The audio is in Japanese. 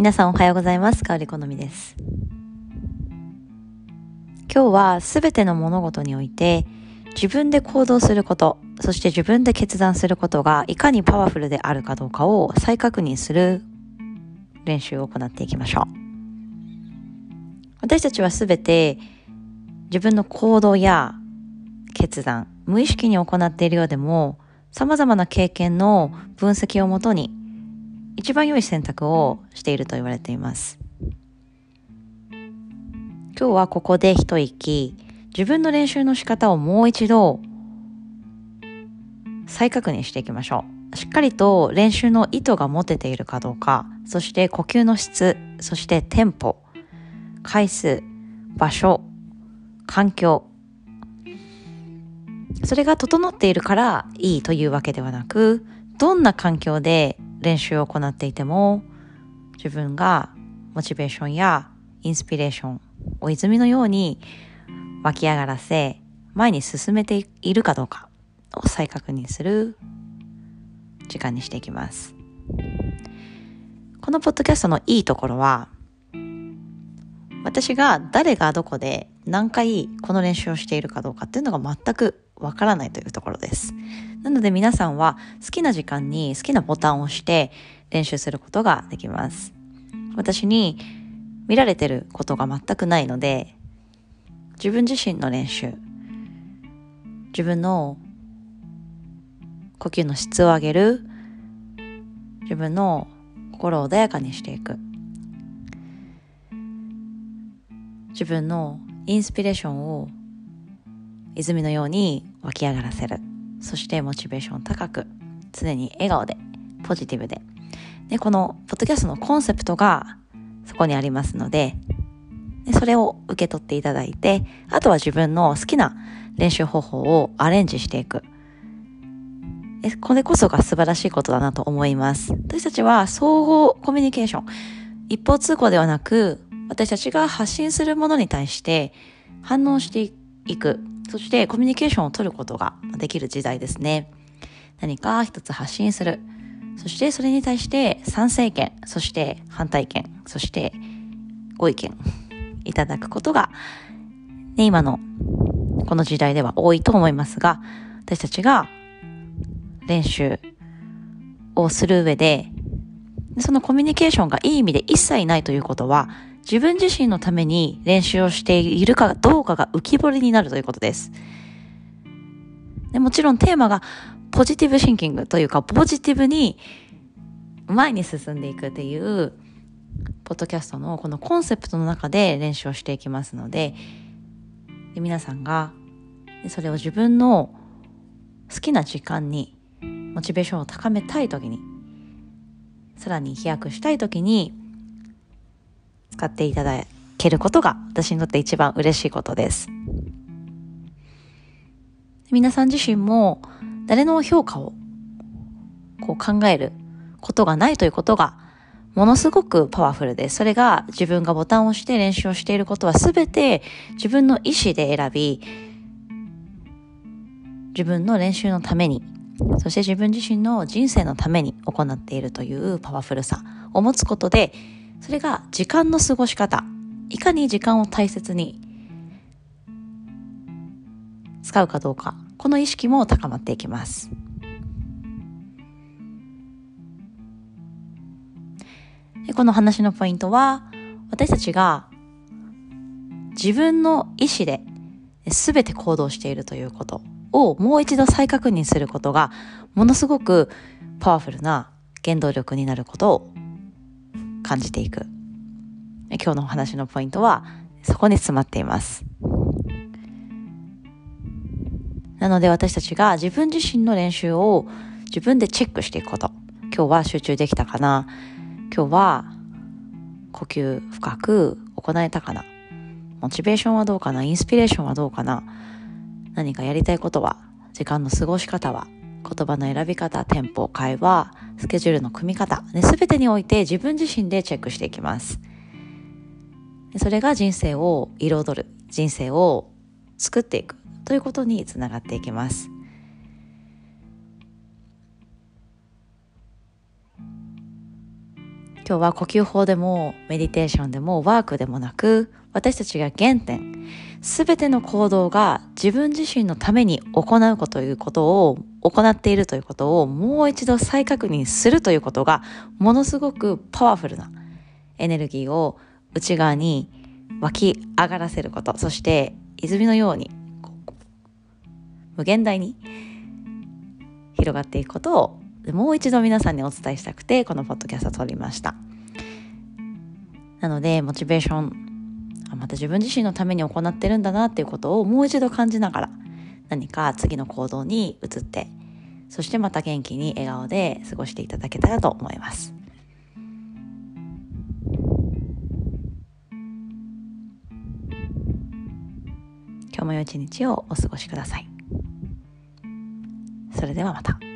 皆さんおはようございます。香り好みです。今日はすべての物事において自分で行動すること、そして自分で決断することがいかにパワフルであるかどうかを再確認する練習を行っていきましょう。私たちはすべて自分の行動や決断、無意識に行っているようでも様々な経験の分析をもとに一番良い選択をしていると言われています。今日はここで一息、自分の練習の仕方をもう一度再確認していきましょう。しっかりと練習の意図が持てているかどうか、そして呼吸の質、そしてテンポ、回数、場所、環境、それが整っているからいいというわけではなく、どんな環境で練習を行っていても、自分がモチベーションやインスピレーションを泉のように湧き上がらせ、前に進めているかどうかを再確認する時間にしていきます。このポッドキャストのいいところは、私が誰がどこで何回この練習をしているかどうかっていうのが全くわからないというところです。なので皆さんは好きな時間に好きなボタンを押して練習することができます。私に見られてることが全くないので、自分自身の練習、自分の呼吸の質を上げる、自分の心を穏やかにしていく、自分のインスピレーションを泉のように湧き上がらせる。そしてモチベーション高く、常に笑顔で、ポジティブで。で、このポッドキャストのコンセプトがそこにありますので、でそれを受け取っていただいて、あとは自分の好きな練習方法をアレンジしていく。えこれこそが素晴らしいことだなと思います。私たちは総合コミュニケーション。一方通行ではなく、私たちが発信するものに対して反応していく。そしてコミュニケーションを取ることができる時代ですね。何か一つ発信する。そしてそれに対して賛成意見、そして反対意見、そしてご意見いただくことが、ね、今のこの時代では多いと思いますが、私たちが練習をする上で、そのコミュニケーションがいい意味で一切ないということは、自分自身のために練習をしているかどうかが浮き彫りになるということです。でもちろんテーマがポジティブシンキングというか、ポジティブに前に進んでいくっていう、ポッドキャストのこのコンセプトの中で練習をしていきますので、で皆さんがそれを自分の好きな時間にモチベーションを高めたい時に、さらに飛躍したい時に使っていただけることが私にとって一番嬉しいことです。皆さん自身も誰の評価をこう考えることがないということがものすごくパワフルです。それが自分がボタンを押して練習をしていることはすべて自分の意思で選び、自分の練習のために、そして自分自身の人生のために行っているというパワフルさを持つことで、それが時間の過ごし方、いかに時間を大切に使うかどうか、この意識も高まっていきます。でこの話のポイントは、私たちが自分の意思で全て行動しているということをもう一度再確認することが、ものすごくパワフルな原動力になることを感じていく。今日のお話のポイントは、そこに詰まっています。なので私たちが自分自身の練習を自分でチェックしていくこと。今日は集中できたかな今日は呼吸深く行えたかなモチベーションはどうかなインスピレーションはどうかな何かやりたいことは時間の過ごし方は言葉の選び方、テンポ、会話、スケジュールの組み方、ね、全てにおいて自分自身でチェックしていきます。それが人生を彩る、人生を作っていくということにつながっていきます。今今日は呼吸法でもメディテーションでもワークでもなく私たちが原点すべての行動が自分自身のために行うことということを行っているということをもう一度再確認するということがものすごくパワフルなエネルギーを内側に湧き上がらせることそして泉のように無限大に広がっていくことをもう一度皆さんにお伝えしたくてこのポッドキャストを撮りました。なのでモチベーションまた自分自身のために行ってるんだなっていうことをもう一度感じながら何か次の行動に移ってそしてまた元気に笑顔で過ごしていただけたらと思います今日も良い一日をお過ごしください。それではまた。